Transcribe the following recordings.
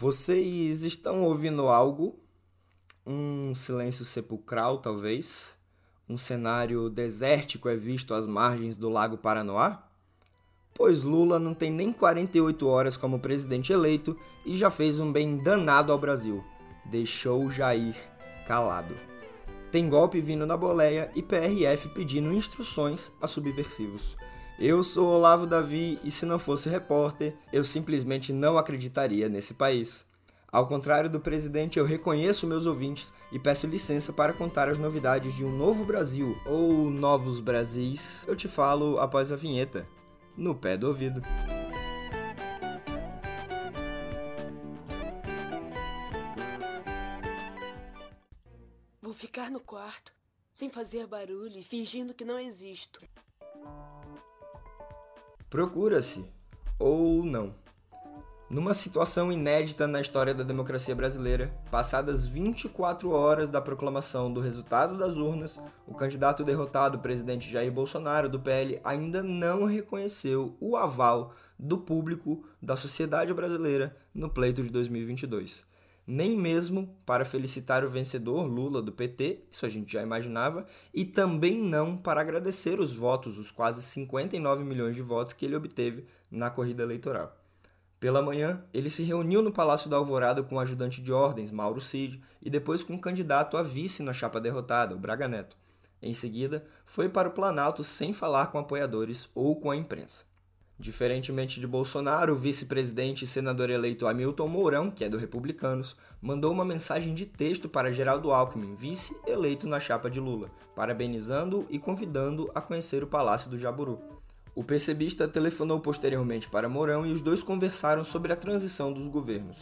Vocês estão ouvindo algo? Um silêncio sepulcral, talvez? Um cenário desértico é visto às margens do Lago Paranoá? Pois Lula não tem nem 48 horas como presidente eleito e já fez um bem danado ao Brasil. Deixou Jair calado. Tem golpe vindo na boleia e PRF pedindo instruções a subversivos. Eu sou Olavo Davi e se não fosse repórter, eu simplesmente não acreditaria nesse país. Ao contrário do presidente, eu reconheço meus ouvintes e peço licença para contar as novidades de um novo Brasil ou novos Brasis. Eu te falo após a vinheta, no pé do ouvido. Vou ficar no quarto, sem fazer barulho e fingindo que não existo. Procura-se, ou não. Numa situação inédita na história da democracia brasileira, passadas 24 horas da proclamação do resultado das urnas, o candidato derrotado, presidente Jair Bolsonaro, do PL, ainda não reconheceu o aval do público da sociedade brasileira no pleito de 2022 nem mesmo para felicitar o vencedor Lula do PT, isso a gente já imaginava, e também não para agradecer os votos, os quase 59 milhões de votos que ele obteve na corrida eleitoral. Pela manhã, ele se reuniu no Palácio da Alvorada com o ajudante de ordens, Mauro Cid, e depois com o candidato a vice na chapa derrotada, o Braga Neto. Em seguida, foi para o Planalto sem falar com apoiadores ou com a imprensa. Diferentemente de Bolsonaro, o vice-presidente e senador eleito Hamilton Mourão, que é do Republicanos, mandou uma mensagem de texto para Geraldo Alckmin, vice eleito na chapa de Lula, parabenizando-o e convidando a conhecer o Palácio do Jaburu. O percebista telefonou posteriormente para Mourão e os dois conversaram sobre a transição dos governos.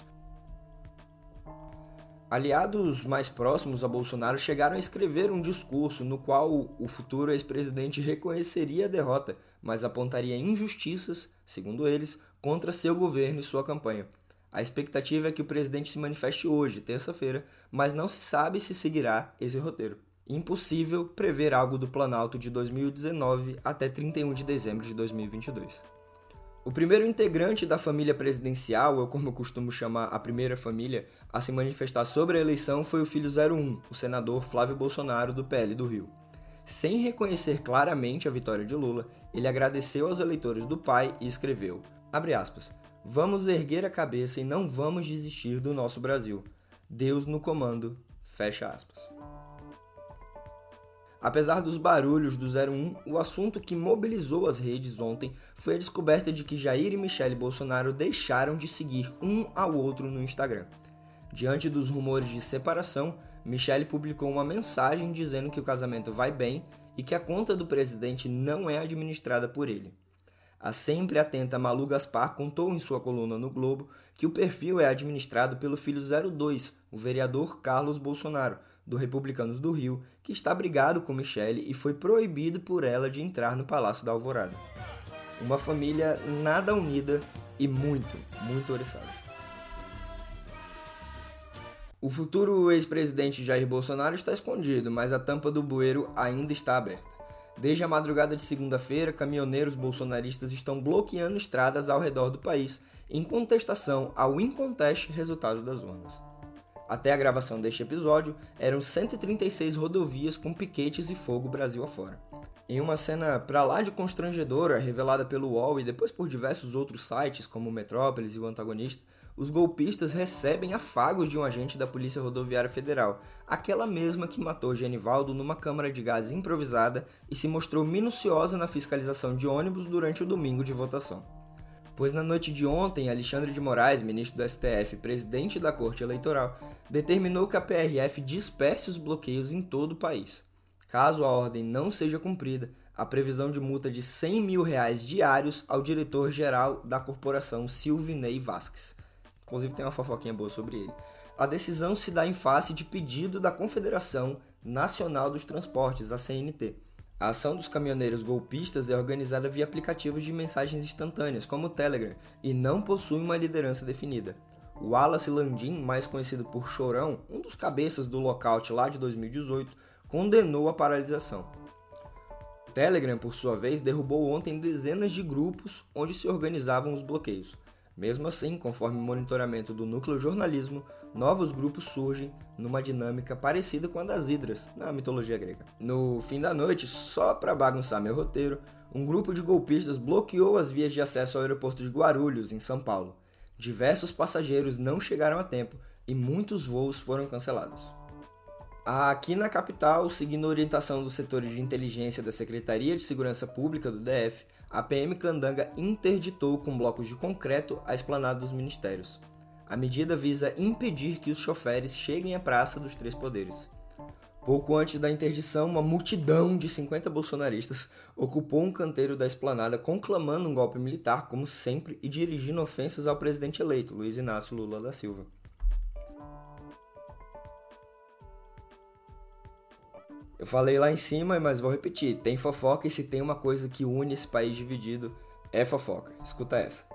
Aliados mais próximos a Bolsonaro chegaram a escrever um discurso no qual o futuro ex-presidente reconheceria a derrota, mas apontaria injustiças, segundo eles, contra seu governo e sua campanha. A expectativa é que o presidente se manifeste hoje, terça-feira, mas não se sabe se seguirá esse roteiro. Impossível prever algo do Planalto de 2019 até 31 de dezembro de 2022. O primeiro integrante da família presidencial, ou como eu costumo chamar a primeira família, a se manifestar sobre a eleição foi o filho 01, o senador Flávio Bolsonaro, do PL do Rio. Sem reconhecer claramente a vitória de Lula, ele agradeceu aos eleitores do pai e escreveu, aspas, Vamos erguer a cabeça e não vamos desistir do nosso Brasil. Deus no comando, fecha aspas. Apesar dos barulhos do 01, o assunto que mobilizou as redes ontem foi a descoberta de que Jair e Michele Bolsonaro deixaram de seguir um ao outro no Instagram. Diante dos rumores de separação, Michele publicou uma mensagem dizendo que o casamento vai bem e que a conta do presidente não é administrada por ele. A sempre atenta Malu Gaspar contou em sua coluna no Globo que o perfil é administrado pelo filho 02, o vereador Carlos Bolsonaro, do Republicanos do Rio, que está brigado com Michele e foi proibido por ela de entrar no Palácio da Alvorada. Uma família nada unida e muito, muito oriçada. O futuro ex-presidente Jair Bolsonaro está escondido, mas a tampa do bueiro ainda está aberta. Desde a madrugada de segunda-feira, caminhoneiros bolsonaristas estão bloqueando estradas ao redor do país em contestação ao inconteste resultado das urnas. Até a gravação deste episódio, eram 136 rodovias com piquetes e fogo Brasil afora. Em uma cena pra lá de constrangedora, revelada pelo UOL e depois por diversos outros sites, como o Metrópolis e o Antagonista, os golpistas recebem afagos de um agente da Polícia Rodoviária Federal, aquela mesma que matou Genivaldo numa câmara de gás improvisada e se mostrou minuciosa na fiscalização de ônibus durante o domingo de votação pois na noite de ontem, Alexandre de Moraes, ministro do STF e presidente da Corte Eleitoral, determinou que a PRF disperse os bloqueios em todo o país. Caso a ordem não seja cumprida, a previsão de multa de 100 mil reais diários ao diretor-geral da corporação Silvinei Vasques. Inclusive tem uma fofoquinha boa sobre ele. A decisão se dá em face de pedido da Confederação Nacional dos Transportes, a CNT, a ação dos caminhoneiros golpistas é organizada via aplicativos de mensagens instantâneas, como o Telegram, e não possui uma liderança definida. O Wallace Landim, mais conhecido por Chorão, um dos cabeças do lockout lá de 2018, condenou a paralisação. O Telegram, por sua vez, derrubou ontem dezenas de grupos onde se organizavam os bloqueios. Mesmo assim, conforme o monitoramento do núcleo jornalismo, novos grupos surgem numa dinâmica parecida com a das hidras, na mitologia grega. No fim da noite, só para bagunçar meu roteiro, um grupo de golpistas bloqueou as vias de acesso ao aeroporto de Guarulhos, em São Paulo. Diversos passageiros não chegaram a tempo e muitos voos foram cancelados. Aqui na capital, seguindo a orientação dos setores de inteligência da Secretaria de Segurança Pública do DF, a PM Candanga interditou com blocos de concreto a esplanada dos ministérios. A medida visa impedir que os choferes cheguem à Praça dos Três Poderes. Pouco antes da interdição, uma multidão de 50 bolsonaristas ocupou um canteiro da esplanada conclamando um golpe militar, como sempre, e dirigindo ofensas ao presidente eleito, Luiz Inácio Lula da Silva. Eu falei lá em cima, mas vou repetir: tem fofoca e se tem uma coisa que une esse país dividido, é fofoca. Escuta essa.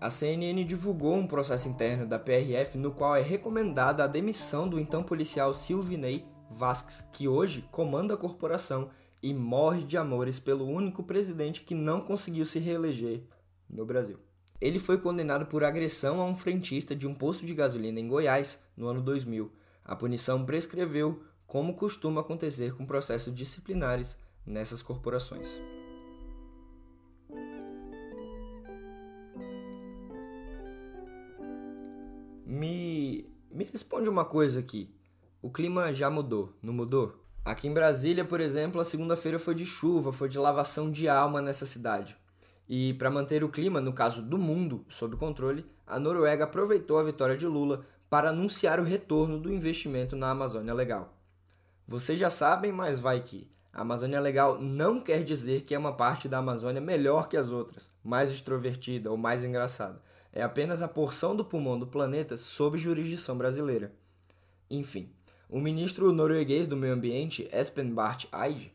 A CNN divulgou um processo interno da PRF no qual é recomendada a demissão do então policial Silvinei Vasques, que hoje comanda a corporação e morre de amores pelo único presidente que não conseguiu se reeleger no Brasil. Ele foi condenado por agressão a um frentista de um posto de gasolina em Goiás no ano 2000. A punição prescreveu como costuma acontecer com processos disciplinares nessas corporações. Me, me responde uma coisa aqui. O clima já mudou, não mudou? Aqui em Brasília, por exemplo, a segunda-feira foi de chuva, foi de lavação de alma nessa cidade. E para manter o clima, no caso do mundo, sob controle, a Noruega aproveitou a vitória de Lula para anunciar o retorno do investimento na Amazônia Legal. Vocês já sabem, mas vai que. A Amazônia Legal não quer dizer que é uma parte da Amazônia melhor que as outras, mais extrovertida ou mais engraçada. É apenas a porção do pulmão do planeta sob jurisdição brasileira. Enfim, o ministro norueguês do Meio Ambiente, Espen Barth Eide,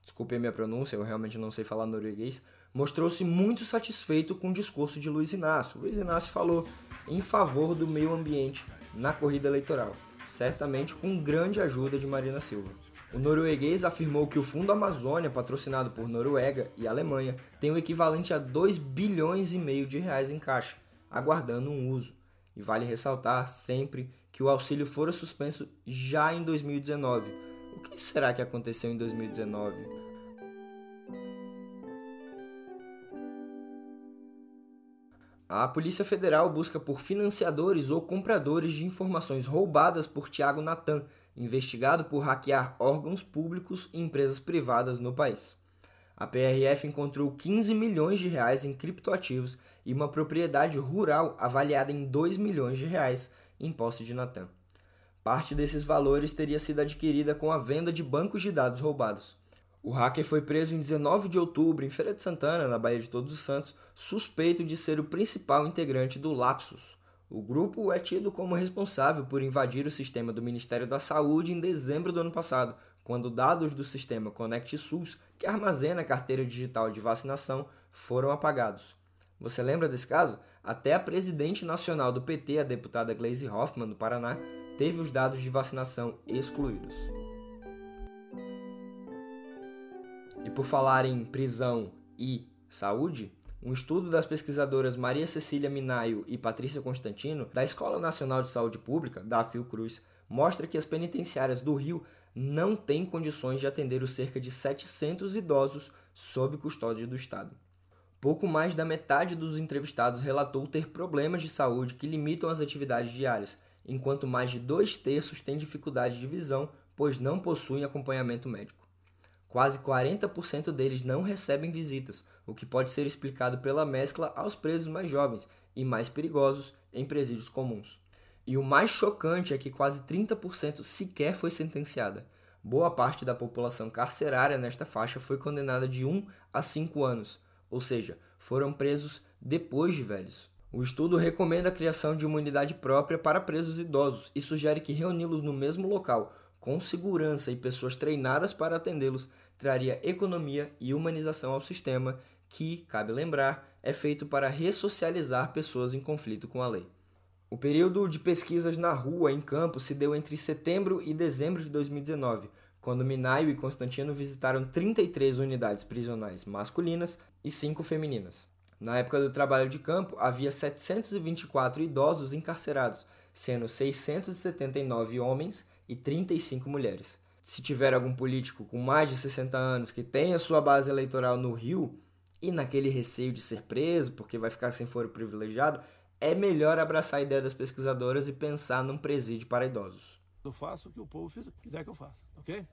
desculpe a minha pronúncia, eu realmente não sei falar norueguês, mostrou-se muito satisfeito com o discurso de Luiz Inácio. Luiz Inácio falou em favor do meio ambiente na corrida eleitoral certamente com grande ajuda de Marina Silva. O norueguês afirmou que o Fundo Amazônia, patrocinado por Noruega e Alemanha, tem o equivalente a 2 bilhões e meio de reais em caixa, aguardando um uso. E vale ressaltar sempre que o auxílio fora suspenso já em 2019. O que será que aconteceu em 2019? A Polícia Federal busca por financiadores ou compradores de informações roubadas por Tiago Natan, investigado por hackear órgãos públicos e empresas privadas no país. A PRF encontrou 15 milhões de reais em criptoativos e uma propriedade rural avaliada em 2 milhões de reais em posse de Natan. Parte desses valores teria sido adquirida com a venda de bancos de dados roubados. O hacker foi preso em 19 de outubro em Feira de Santana, na Baía de Todos os Santos, suspeito de ser o principal integrante do Lapsus. O grupo é tido como responsável por invadir o sistema do Ministério da Saúde em dezembro do ano passado, quando dados do sistema Connect SUS, que armazena a carteira digital de vacinação, foram apagados. Você lembra desse caso? Até a presidente nacional do PT, a deputada Gleisi Hoffmann, do Paraná, teve os dados de vacinação excluídos. E por falar em prisão e saúde, um estudo das pesquisadoras Maria Cecília Minaio e Patrícia Constantino, da Escola Nacional de Saúde Pública, da Fiocruz, mostra que as penitenciárias do Rio não têm condições de atender os cerca de 700 idosos sob custódia do Estado. Pouco mais da metade dos entrevistados relatou ter problemas de saúde que limitam as atividades diárias, enquanto mais de dois terços têm dificuldade de visão, pois não possuem acompanhamento médico. Quase 40% deles não recebem visitas, o que pode ser explicado pela mescla aos presos mais jovens e mais perigosos em presídios comuns. E o mais chocante é que quase 30% sequer foi sentenciada. Boa parte da população carcerária nesta faixa foi condenada de 1 a 5 anos, ou seja, foram presos depois de velhos. O estudo recomenda a criação de uma unidade própria para presos idosos e sugere que reuni-los no mesmo local com segurança e pessoas treinadas para atendê-los, traria economia e humanização ao sistema, que, cabe lembrar, é feito para ressocializar pessoas em conflito com a lei. O período de pesquisas na rua, em campo, se deu entre setembro e dezembro de 2019, quando Minaio e Constantino visitaram 33 unidades prisionais masculinas e 5 femininas. Na época do trabalho de campo, havia 724 idosos encarcerados, sendo 679 homens e 35 mulheres. Se tiver algum político com mais de 60 anos que tenha sua base eleitoral no Rio e naquele receio de ser preso porque vai ficar sem foro privilegiado, é melhor abraçar a ideia das pesquisadoras e pensar num presídio para idosos. Eu faço o que o povo quiser que eu faça, ok?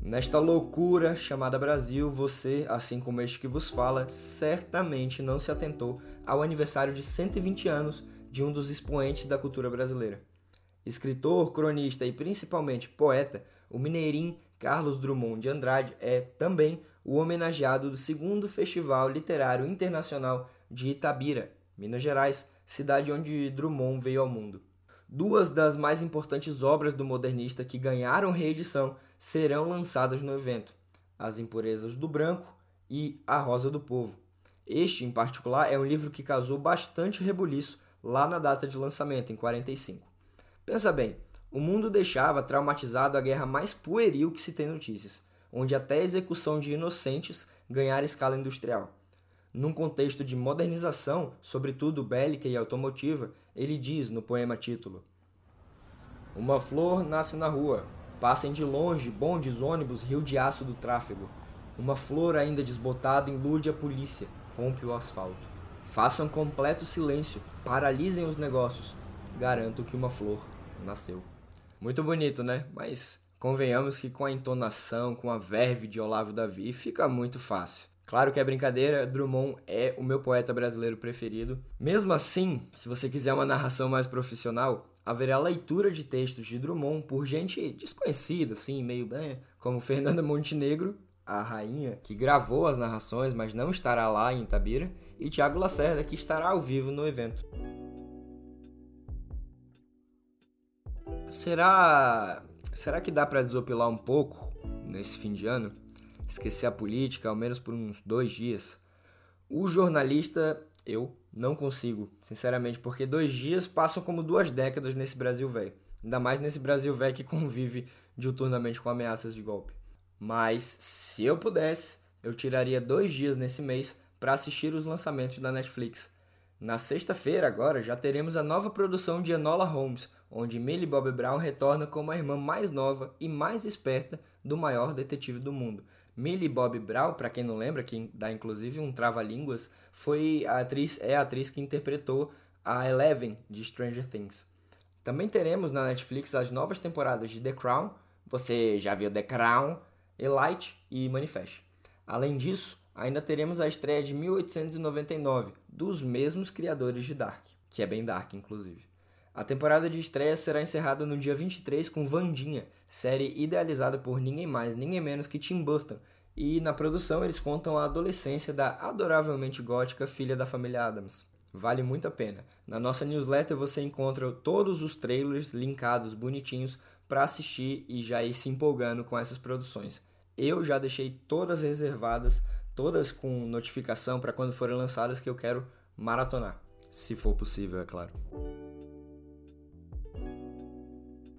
Nesta loucura chamada Brasil, você, assim como este que vos fala, certamente não se atentou ao aniversário de 120 anos de um dos expoentes da cultura brasileira. Escritor, cronista e principalmente poeta, o mineirinho Carlos Drummond de Andrade é também o homenageado do segundo Festival Literário Internacional de Itabira, Minas Gerais, cidade onde Drummond veio ao mundo. Duas das mais importantes obras do modernista que ganharam reedição serão lançadas no evento: As Impurezas do Branco e A Rosa do Povo. Este, em particular, é um livro que causou bastante rebuliço lá na data de lançamento, em 45. Pensa bem, o mundo deixava traumatizado a guerra mais pueril que se tem notícias, onde até a execução de inocentes ganhara escala industrial. Num contexto de modernização, sobretudo bélica e automotiva, ele diz no poema título: Uma flor nasce na rua, passem de longe bondes, ônibus, rio de aço do tráfego. Uma flor ainda desbotada ilude a polícia, rompe o asfalto. Façam completo silêncio, paralisem os negócios. Garanto que uma flor nasceu. Muito bonito, né? Mas convenhamos que com a entonação, com a verve de Olavo Davi, fica muito fácil. Claro que é brincadeira, Drummond é o meu poeta brasileiro preferido. Mesmo assim, se você quiser uma narração mais profissional, haverá leitura de textos de Drummond por gente desconhecida, assim, meio bem, como Fernanda Montenegro, a rainha que gravou as narrações, mas não estará lá em Itabira, e Tiago Lacerda, que estará ao vivo no evento. Será, será que dá para desopilar um pouco nesse fim de ano? esquecer a política, ao menos por uns dois dias. O jornalista, eu não consigo, sinceramente, porque dois dias passam como duas décadas nesse Brasil velho. Ainda mais nesse Brasil velho que convive diuturnamente com ameaças de golpe. Mas, se eu pudesse, eu tiraria dois dias nesse mês para assistir os lançamentos da Netflix. Na sexta-feira, agora, já teremos a nova produção de Enola Holmes, onde Millie Bobby Brown retorna como a irmã mais nova e mais esperta do maior detetive do mundo. Millie Bobby Brown, para quem não lembra, que dá inclusive um trava-línguas, foi a atriz, é a atriz que interpretou a Eleven de Stranger Things. Também teremos na Netflix as novas temporadas de The Crown, você já viu The Crown, Elite e Manifest. Além disso, ainda teremos a estreia de 1899, dos mesmos criadores de Dark, que é bem Dark, inclusive. A temporada de estreia será encerrada no dia 23 com Vandinha, série idealizada por ninguém mais, ninguém menos que Tim Burton. E na produção eles contam a adolescência da adoravelmente gótica filha da família Adams. Vale muito a pena. Na nossa newsletter você encontra todos os trailers linkados bonitinhos para assistir e já ir se empolgando com essas produções. Eu já deixei todas reservadas, todas com notificação para quando forem lançadas que eu quero maratonar, se for possível, é claro.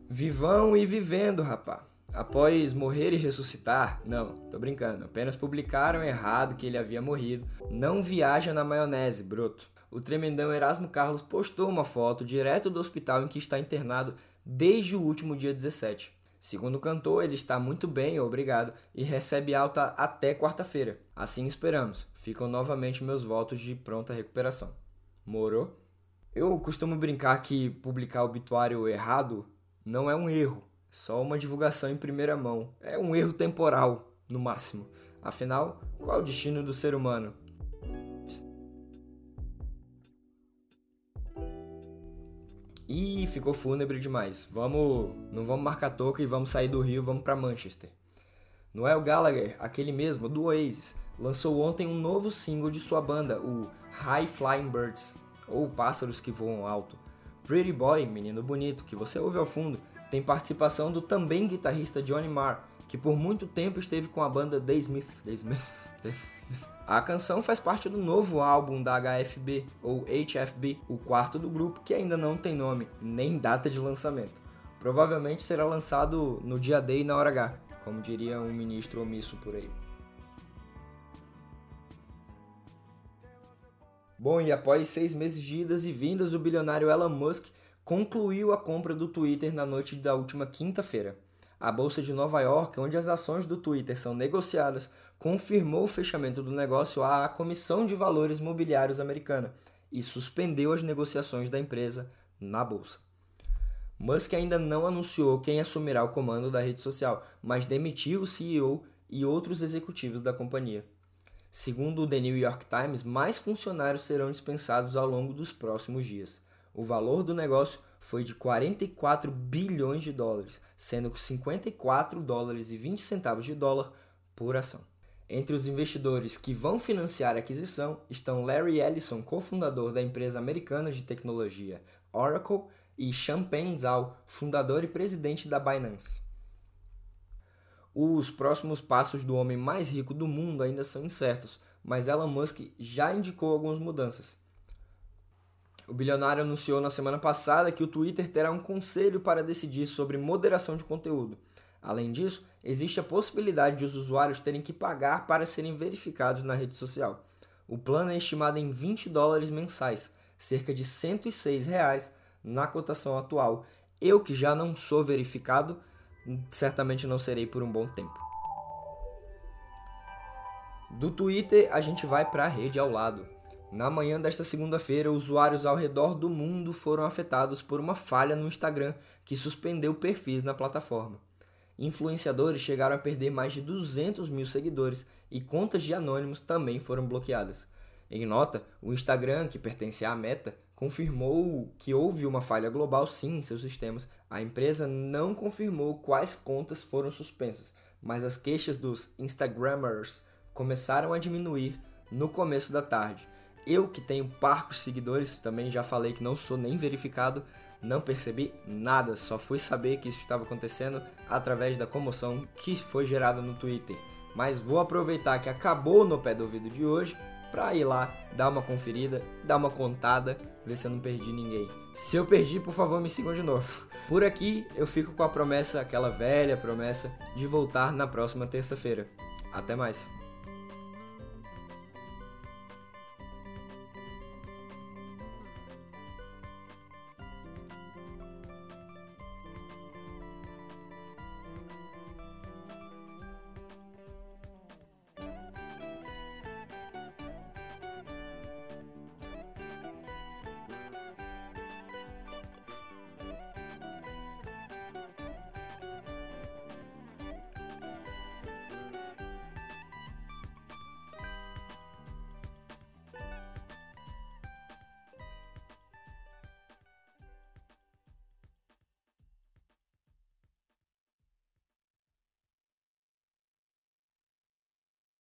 Vivão e vivendo, rapá. Após morrer e ressuscitar, não, tô brincando, apenas publicaram errado que ele havia morrido. Não viaja na maionese, broto. O tremendão Erasmo Carlos postou uma foto direto do hospital em que está internado desde o último dia 17. Segundo o cantor, ele está muito bem, obrigado, e recebe alta até quarta-feira. Assim esperamos. Ficam novamente meus votos de pronta recuperação. Morou? Eu costumo brincar que publicar obituário errado não é um erro, só uma divulgação em primeira mão. É um erro temporal, no máximo. Afinal, qual é o destino do ser humano? Ih, ficou fúnebre demais. Vamos, não vamos marcar toca e vamos sair do Rio, vamos para Manchester. Noel Gallagher, aquele mesmo do Oasis, lançou ontem um novo single de sua banda, o High Flying Birds, ou Pássaros que Voam Alto. Pretty Boy, Menino Bonito, que você ouve ao fundo, tem participação do também guitarrista Johnny Marr, que por muito tempo esteve com a banda The Smith. The Smith. The Smith. A canção faz parte do novo álbum da HFB, ou HFB, o quarto do grupo, que ainda não tem nome, nem data de lançamento. Provavelmente será lançado no dia D e na hora H, como diria um ministro omisso por aí. Bom, e após seis meses de idas e vindas, o bilionário Elon Musk concluiu a compra do Twitter na noite da última quinta-feira. A Bolsa de Nova York, onde as ações do Twitter são negociadas, confirmou o fechamento do negócio à Comissão de Valores Mobiliários americana e suspendeu as negociações da empresa na bolsa. Musk ainda não anunciou quem assumirá o comando da rede social, mas demitiu o CEO e outros executivos da companhia. Segundo o The New York Times, mais funcionários serão dispensados ao longo dos próximos dias. O valor do negócio foi de 44 bilhões de dólares, sendo que 54 dólares e 20 centavos de dólar por ação. Entre os investidores que vão financiar a aquisição estão Larry Ellison, cofundador da empresa americana de tecnologia Oracle, e Champagne Zhao, fundador e presidente da Binance. Os próximos passos do homem mais rico do mundo ainda são incertos, mas Elon Musk já indicou algumas mudanças. O bilionário anunciou na semana passada que o Twitter terá um conselho para decidir sobre moderação de conteúdo. Além disso, existe a possibilidade de os usuários terem que pagar para serem verificados na rede social. O plano é estimado em 20 dólares mensais, cerca de 106 reais na cotação atual. Eu que já não sou verificado, certamente não serei por um bom tempo. Do Twitter, a gente vai para a rede ao lado. Na manhã desta segunda-feira, usuários ao redor do mundo foram afetados por uma falha no Instagram que suspendeu perfis na plataforma. Influenciadores chegaram a perder mais de 200 mil seguidores e contas de anônimos também foram bloqueadas. Em nota, o Instagram, que pertence à Meta, confirmou que houve uma falha global sim em seus sistemas. A empresa não confirmou quais contas foram suspensas, mas as queixas dos Instagrammers começaram a diminuir no começo da tarde. Eu que tenho parcos seguidores, também já falei que não sou nem verificado, não percebi nada, só fui saber que isso estava acontecendo através da comoção que foi gerada no Twitter. Mas vou aproveitar que acabou no pé do ouvido de hoje para ir lá, dar uma conferida, dar uma contada, ver se eu não perdi ninguém. Se eu perdi, por favor, me sigam de novo. Por aqui, eu fico com a promessa, aquela velha promessa, de voltar na próxima terça-feira. Até mais!